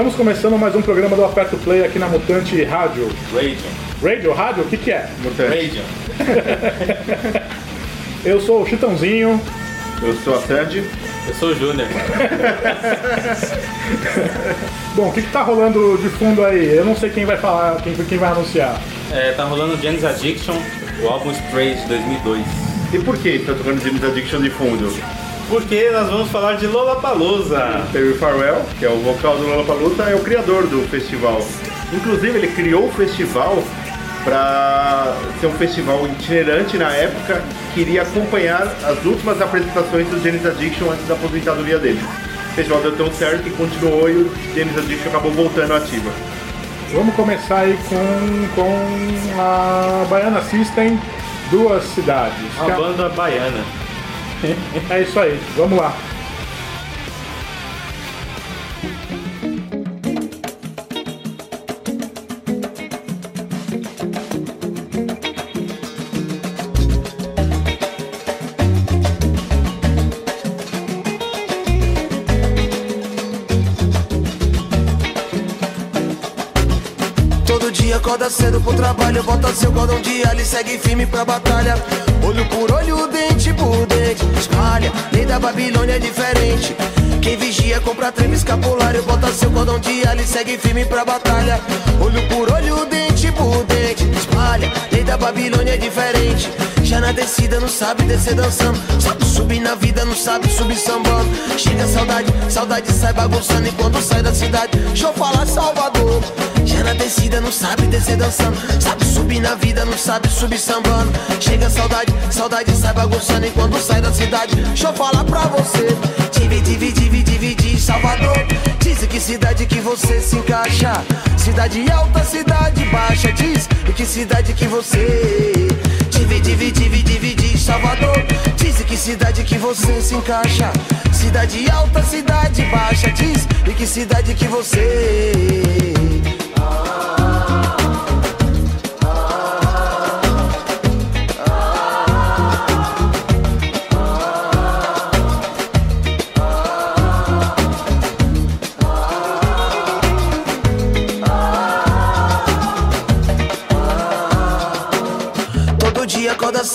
Estamos começando mais um programa do Aperto Play aqui na Mutante Rádio. Radio. Radio? Rádio? O que, que é? Radio. Eu sou o Chitãozinho. Eu sou a Sérgio. Eu sou o Júnior. Bom, o que, que tá rolando de fundo aí? Eu não sei quem vai falar, quem, quem vai anunciar. É, tá rolando Janis Addiction, o álbum Stray de 2002. E por que está tocando James Addiction de fundo? Porque nós vamos falar de Lollapalooza. Terry Farwell, que é o vocal do Lollapalooza, é o criador do festival. Inclusive, ele criou o festival para ser um festival itinerante na época que iria acompanhar as últimas apresentações do James Addiction antes da aposentadoria dele. O festival deu tão certo que continuou e o James Addiction acabou voltando ativa. Vamos começar aí com, com a Baiana System, Duas Cidades. É- banda baiana. É isso aí, vamos lá. Dia acorda cedo pro trabalho, bota seu cordão de alho e segue firme pra batalha. Olho por olho, dente por dente, espalha. Da Babilônia é diferente. Quem vigia compra treme escapulário, bota seu cordão de alho e segue firme pra batalha. Olho por olho, dente por dente, espalha. Lei da Babilônia é diferente. Já na descida não sabe descer dançando. Sabe subir na vida, não sabe subir sambando. Chega a saudade, saudade sai bagunçando. E quando sai da cidade, deixa eu falar Salvador. Já não sabe descer dançando. Sabe subir na vida, não sabe subir sambando. Chega saudade, saudade sai bagunçando E quando sai da cidade, deixa eu falar pra você. Divide, divide, divide, Salvador. Diz que cidade que você se encaixa. Cidade alta, cidade baixa Diz em que cidade que você. Divide, divide, divide, Salvador. Diz que cidade que você se encaixa. Cidade alta, cidade baixa Diz em que cidade que você. Todo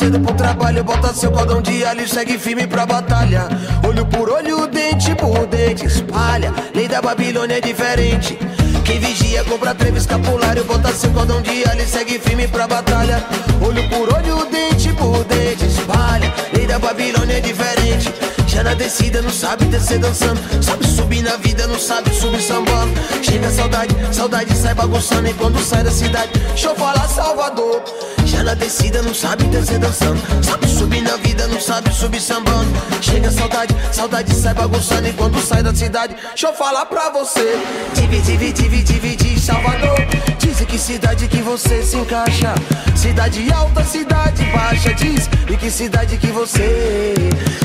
cedo pro trabalho, bota seu cordão de alho e segue firme pra batalha. Olho por olho, dente por dente, espalha. Lei da Babilônia é diferente. Quem vigia compra treve escapulário, bota seu cordão de alho e segue firme pra batalha. Olho por olho, dente por dente, espalha. Lei da Babilônia é diferente. Já na descida não sabe descer dançando Sabe subir na vida, não sabe subir sambando Chega a saudade, saudade sai bagunçando E quando sai da cidade, deixa eu falar Salvador Já na descida não sabe descer dançando. Sabe subir na vida, não sabe subir sambando. Chega saudade, saudade sai bagunçando E quando sai da cidade, deixa eu falar pra você. Divide, divide, divide, Salvador. Diz em que cidade que você se encaixa. Cidade alta, cidade baixa Diz. Em que cidade que você.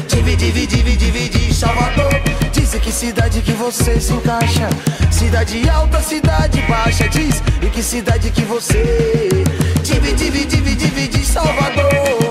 Divide, divide, divide, Salvador. Diz em que cidade que você se encaixa. Cidade alta, cidade baixa Diz. Em que cidade que você Divide, divide, divide, divide, Salvador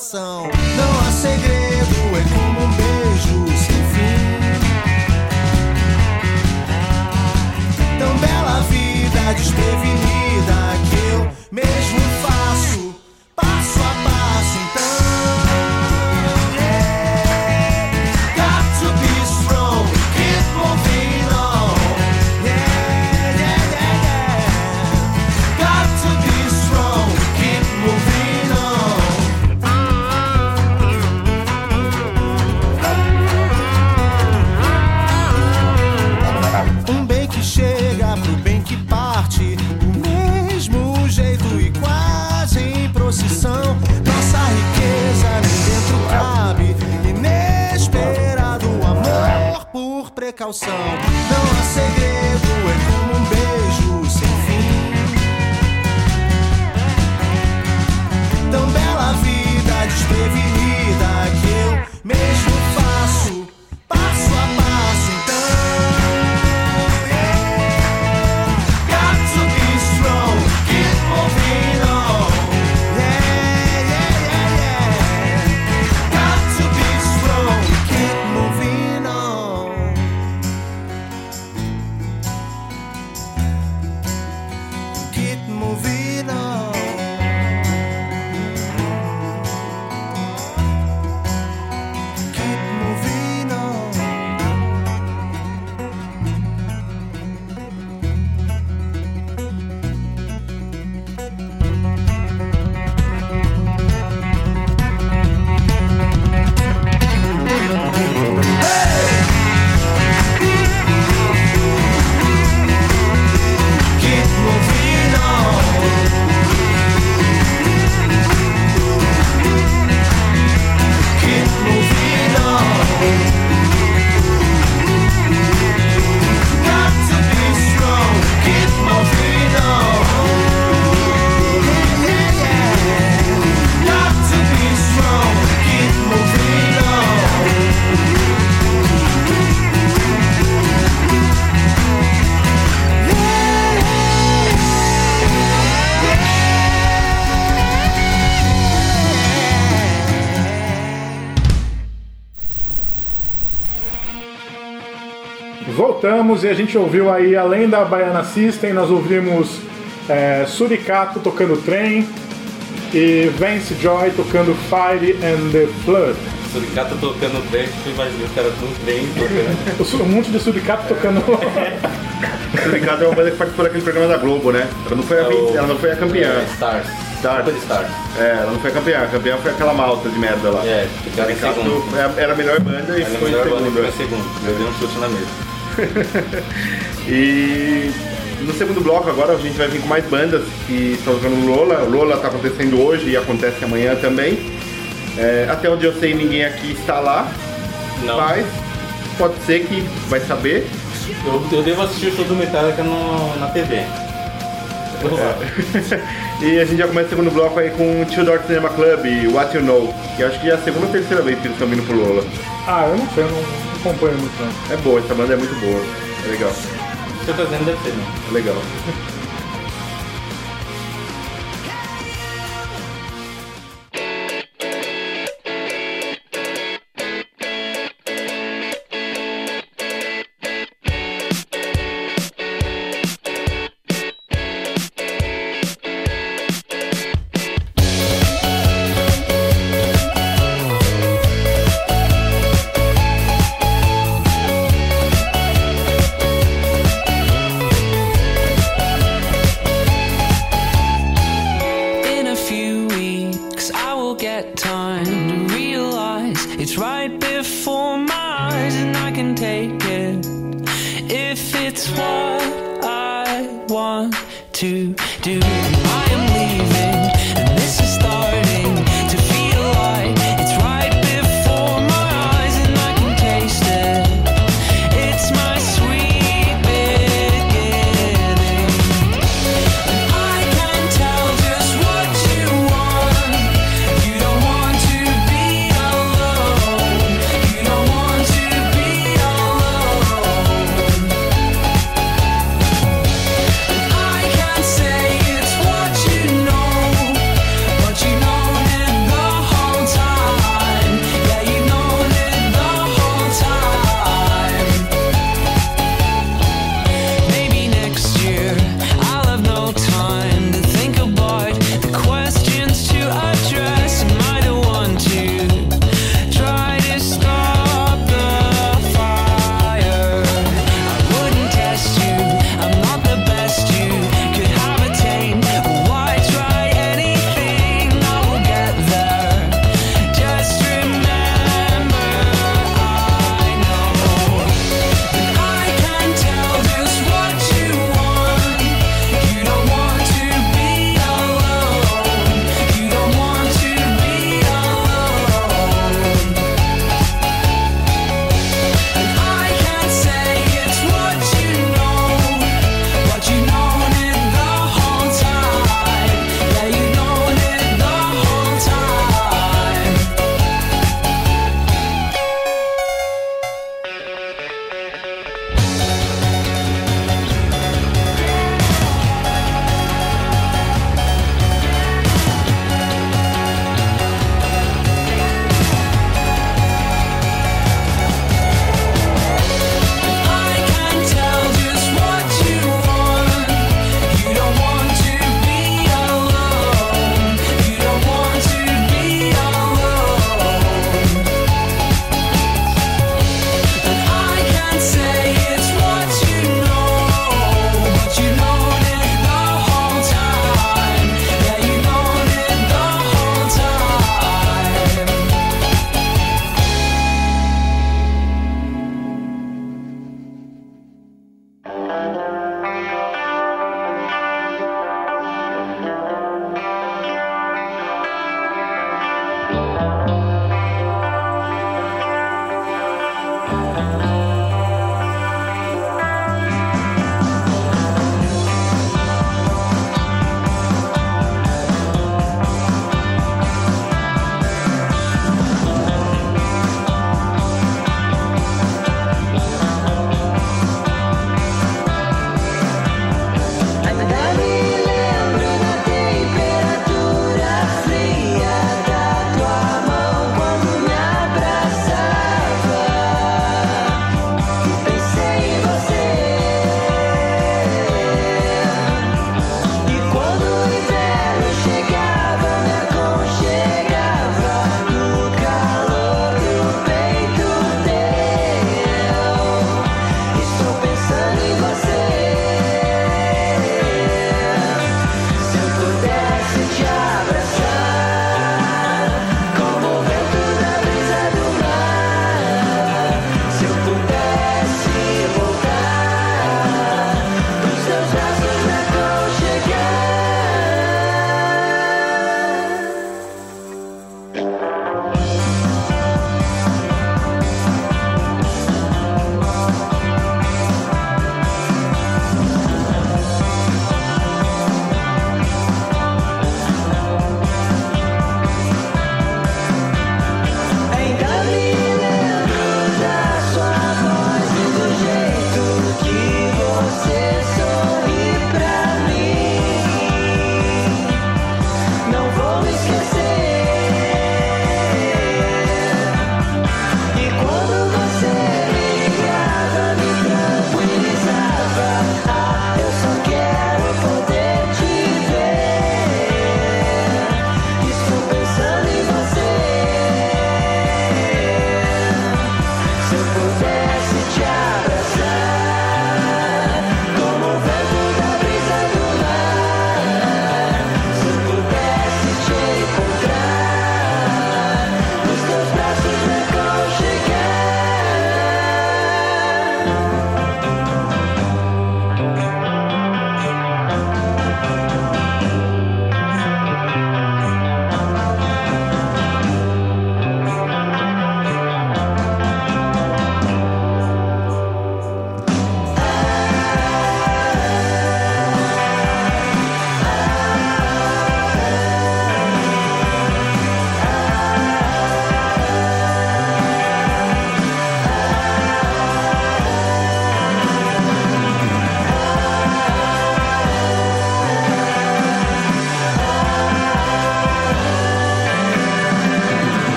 coração. Não Voltamos e a gente ouviu aí, além da Baiana System, nós ouvimos é, Suricato tocando Trem e Vance Joy tocando Fire and the Flood. Suricato tocando trem, tu imagina os caras tudo bem tocando. Um monte de Suricato tocando. O Ricardo é uma banda que participou daquele programa da Globo, né? Ela não foi a, É o- ela não foi a campeã. É, Stars. Stars. De Stars. É, ela não foi a campeã. A campeã foi aquela malta de merda lá. É, em segundo. é- era a melhor banda e em melhor banda que foi em segundo. segundo. Eu dei um chute na mesa. E no segundo bloco agora a gente vai vir com mais bandas que estão jogando no Lola. O Lola está acontecendo hoje e acontece amanhã também. É, até onde eu sei ninguém aqui está lá. Não. Mas pode ser que vai saber. Eu, eu devo assistir o show do Metallica no, na TV. Provável. e a gente já começa o segundo bloco aí com o Two Door Cinema Club, What You Know. Que acho que é a segunda ou terceira vez que eles estão vindo pro Lola. ah, eu não sei, eu não acompanho muito não. É boa, essa banda é muito boa. É legal. Se eu fazendo deve ser, né? É legal.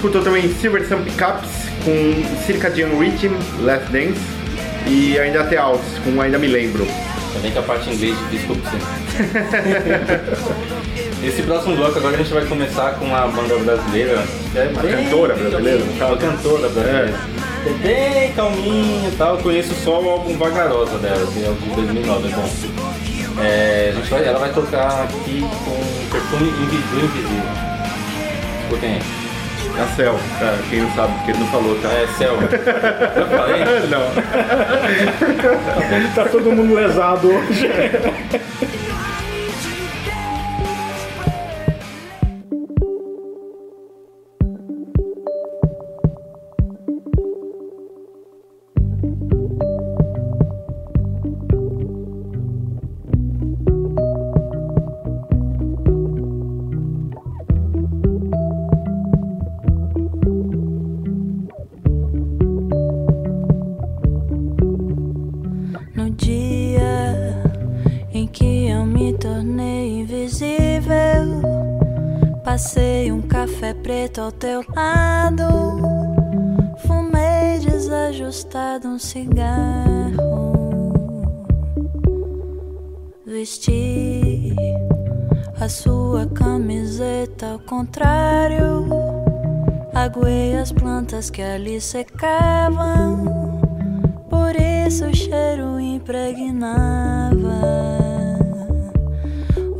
Escutou também Silver Sun Pickups com Circadian Rhythm, Last Dance e ainda até Alts com Ainda Me Lembro. Também que a parte em inglês desculpa você. Esse próximo bloco agora a gente vai começar com uma banda brasileira. Que é Uma bem- cantora brasileira. Uma cantora brasileira. É bem calminho e tal. Eu conheço só o álbum Vagarosa dela, que é o de 2009, é bom. É, a gente vai, ela vai tocar aqui com perfume Invisível. Escutem aí. A Cell, pra quem não sabe, porque ele não falou, tá? É, Céu. Eu falei? Não. Tá todo mundo lesado hoje. contrário, aguei as plantas que ali secavam. Por isso o cheiro impregnava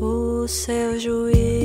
o seu juízo,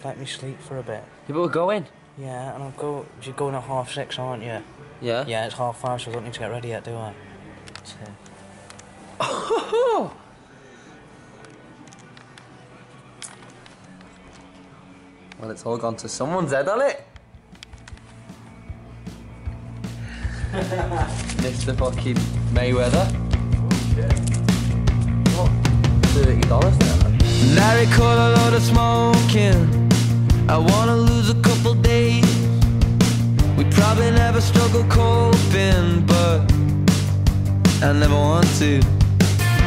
just let me sleep for a bit. You better go in. Yeah, and I'll go. You're going at half six, aren't you? Yeah? Yeah, it's half five, so I don't need to get ready yet, do I? So, Well, it's all gone to someone's head, hasn't it? Mr. fucking Mayweather. Oh, what? Thirty dollars there. Larry caught a lot of smoking. I wanna lose a couple days. We probably never struggle coping, but I never want to.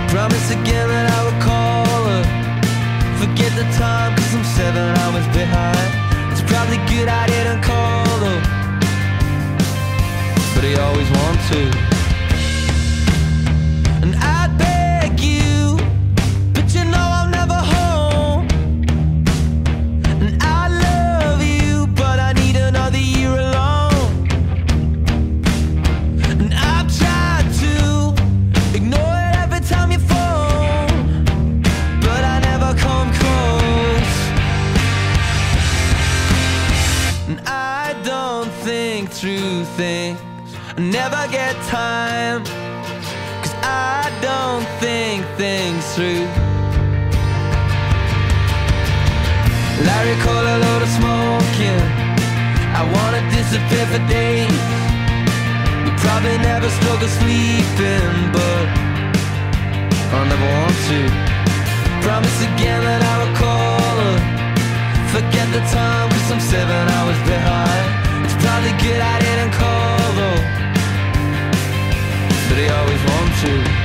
Promise again that I would call her. Forget the time, cause I'm seven hours behind. It's probably good I didn't call her. But I always want to. And I never get time. Cause I don't think things through. Larry caught a load of smoking. I wanna disappear for days. We probably never struggle sleeping, but I never want to. Promise again that I will call her. Forget the time, cause I'm seven hours behind. It's probably good I didn't call but I always want to.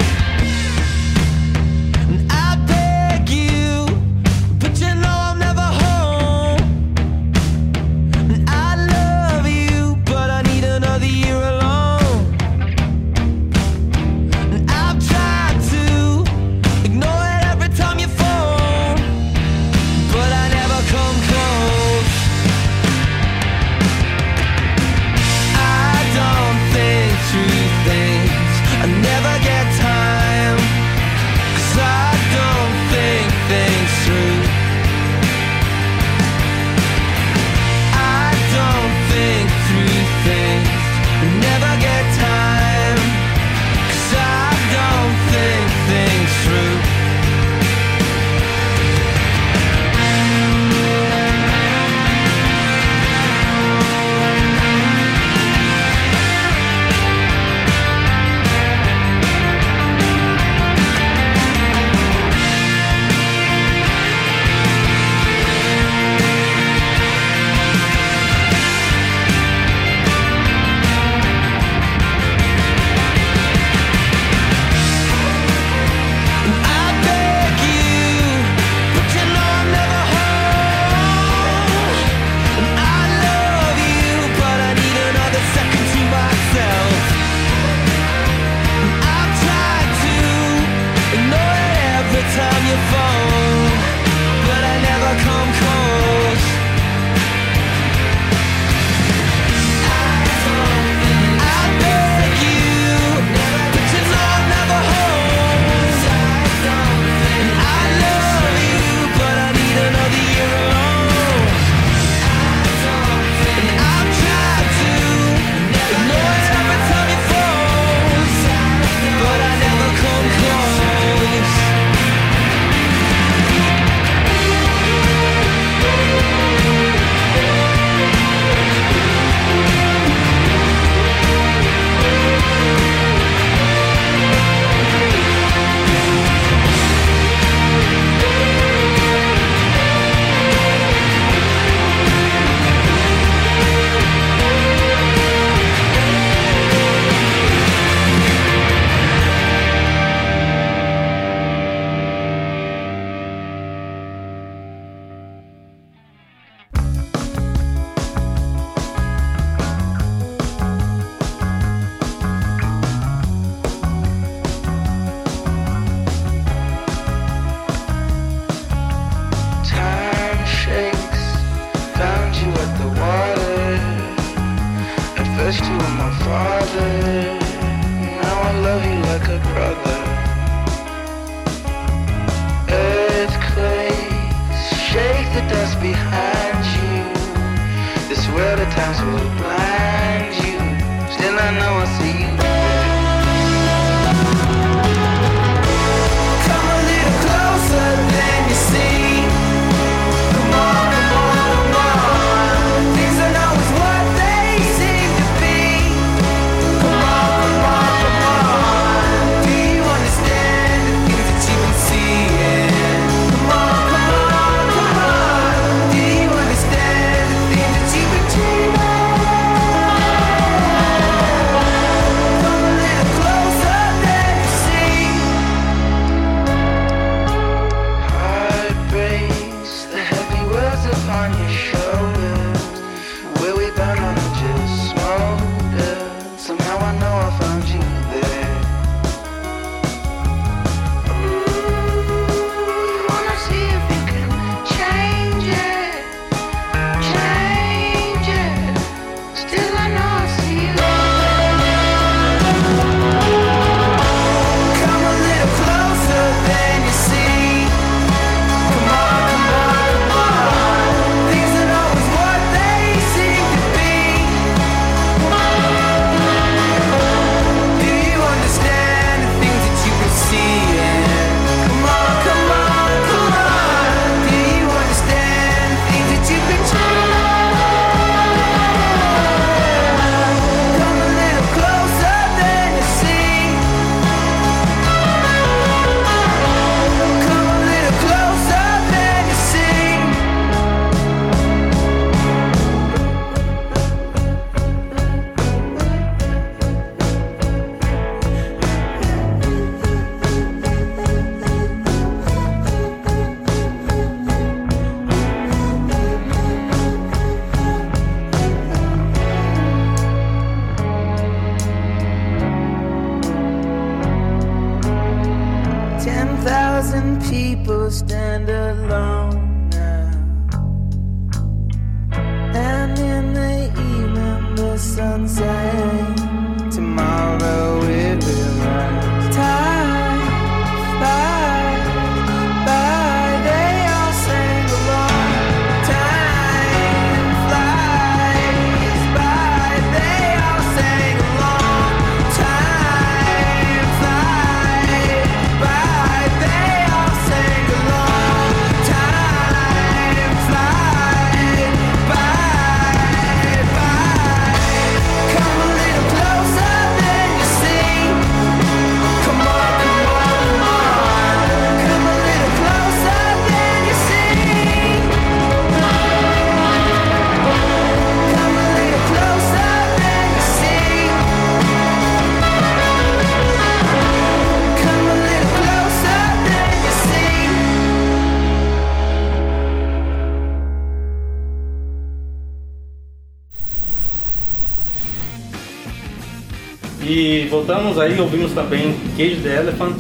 E voltamos aí, ouvimos também Cage the Elephant.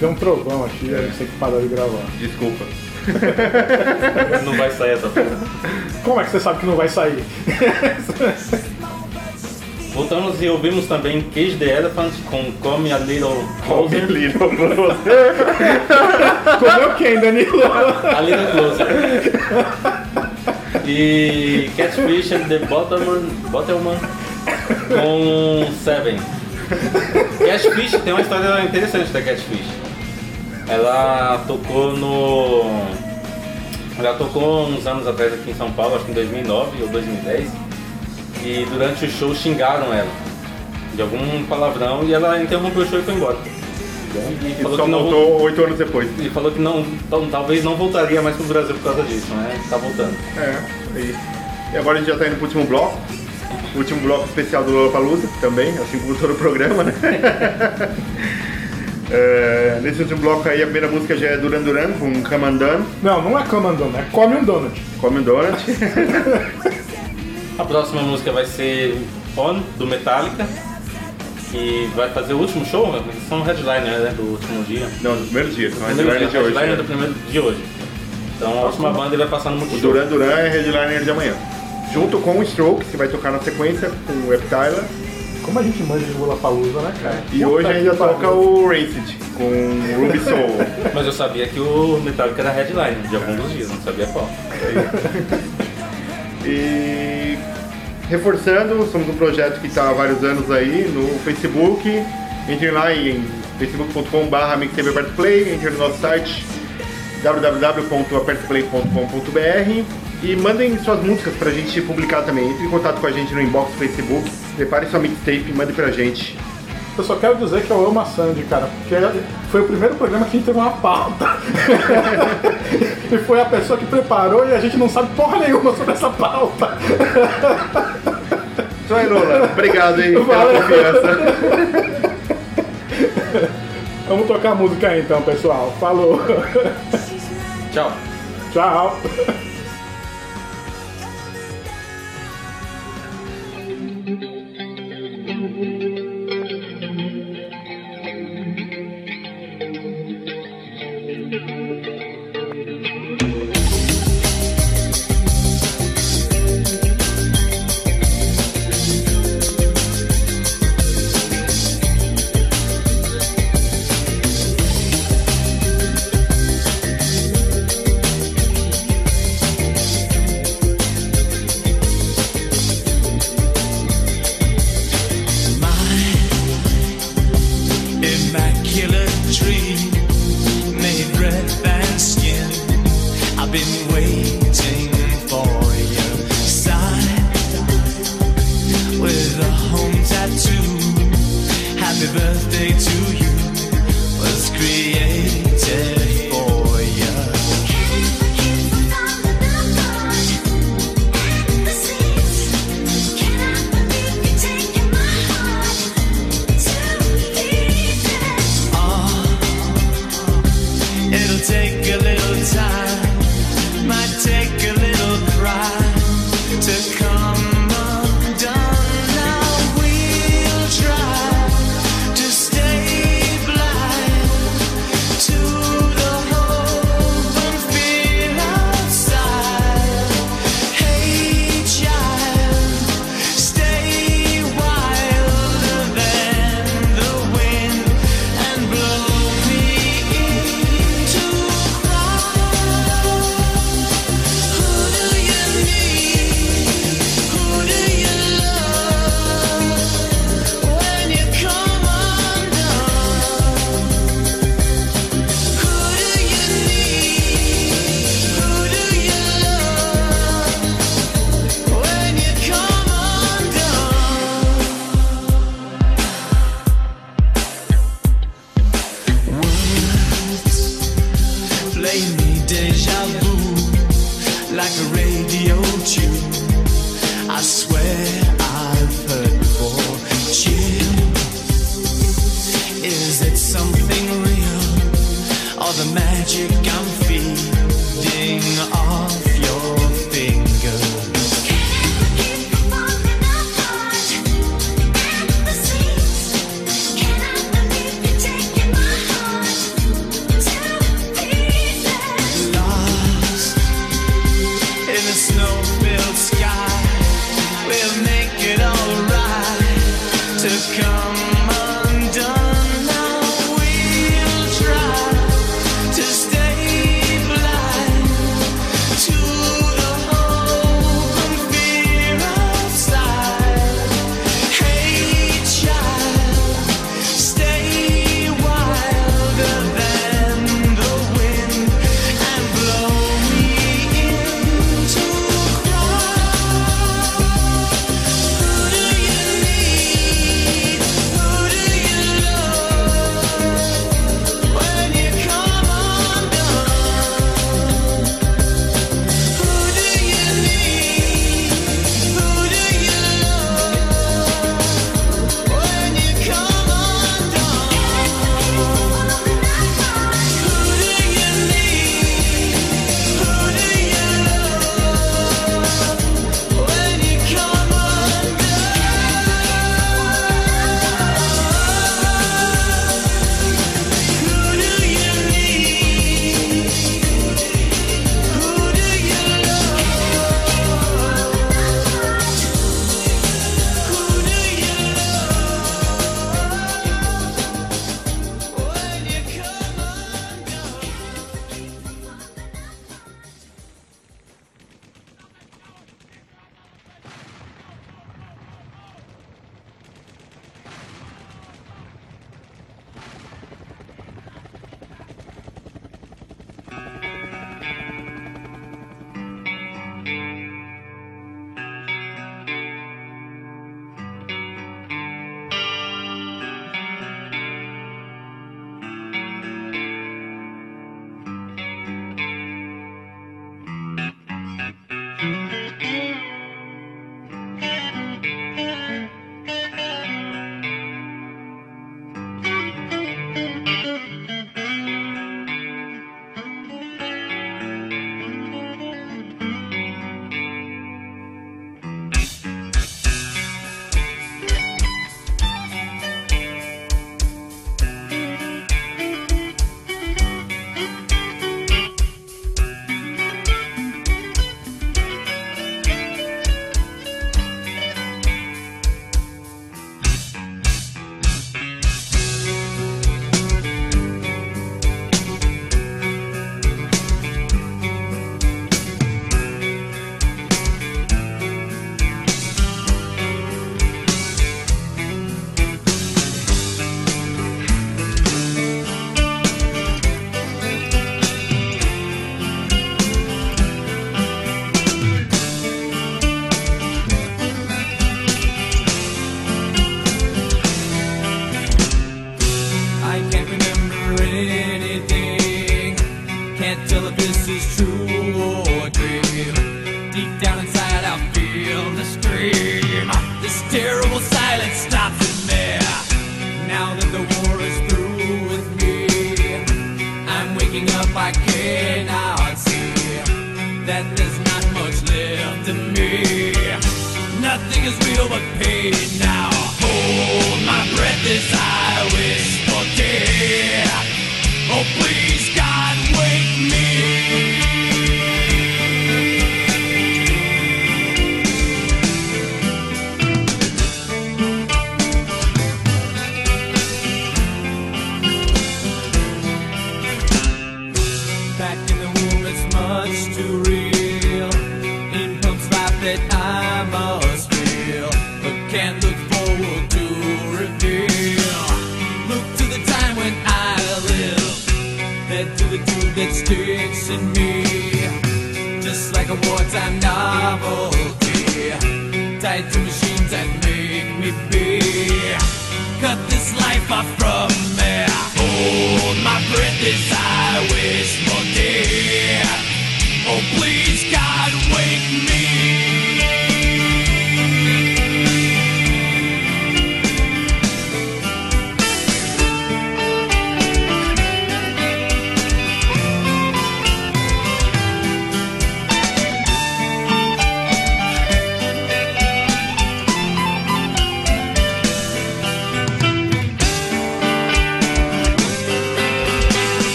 Tem um trovão aqui, É. você que parou de gravar. Desculpa. Não vai sair essa porra. Como é que você sabe que não vai sair? Voltamos e ouvimos também Cage the Elephant com Come a Little Closer. Comeu quem, Danilo? A Little Closer. E Catfish and the Bottomman com Seven. Catfish tem uma história interessante da Catfish. Ela tocou no. Ela tocou uns anos atrás aqui em São Paulo, acho que em 2009 ou 2010. E durante o show xingaram ela de algum palavrão e ela interrompeu o show e foi embora. E E só voltou oito anos depois. e falou que não, tal- talvez não voltaria mais pro Brasil por causa disso, né? Tá voltando. É, é isso. E agora a gente já tá indo pro último bloco. O último bloco especial do Lollapalooza também, assim como todo o programa, né? É, nesse último bloco aí, a primeira música já é Duran Duran, com Come Undone, Não, não é come and é come um donut. Come Donut. A próxima música vai ser On, do Metallica, que vai fazer o último show, eles são headliner né, do último dia. Não, no primeiro dia, são Primeiro headliner dia, de hoje. headliner né? do primeiro de hoje. Então a última banda ele vai passar no O Multishow. Duran Duran é headliner de amanhã. Junto com o Strokes, que vai tocar na sequência, com o Reptile, como a gente manja de Lula Palusa, né, cara? E Puta hoje ainda pariu. toca o Rancid com o Ruby Soul. Mas eu sabia que o Metallica era headline de algum dos dias, não sabia qual. E reforçando, somos um projeto que está há vários anos aí no Facebook. Entrem lá em facebook.com.br mixtapeapertoplay, entrem no nosso site www.apertoplay.com.br e mandem suas músicas pra gente publicar também. Entre em contato com a gente no inbox do Facebook, prepare sua mixtape e mande pra gente. Eu só quero dizer que eu amo a Sandy, cara, porque foi o primeiro programa que a gente teve uma pauta. e foi a pessoa que preparou e a gente não sabe porra nenhuma sobre essa pauta. Isso aí, Lola. Obrigado aí pela Valeu. confiança. Vamos tocar a música aí então, pessoal. Falou. Tchau. Tchau. Happy birthday to you. Was created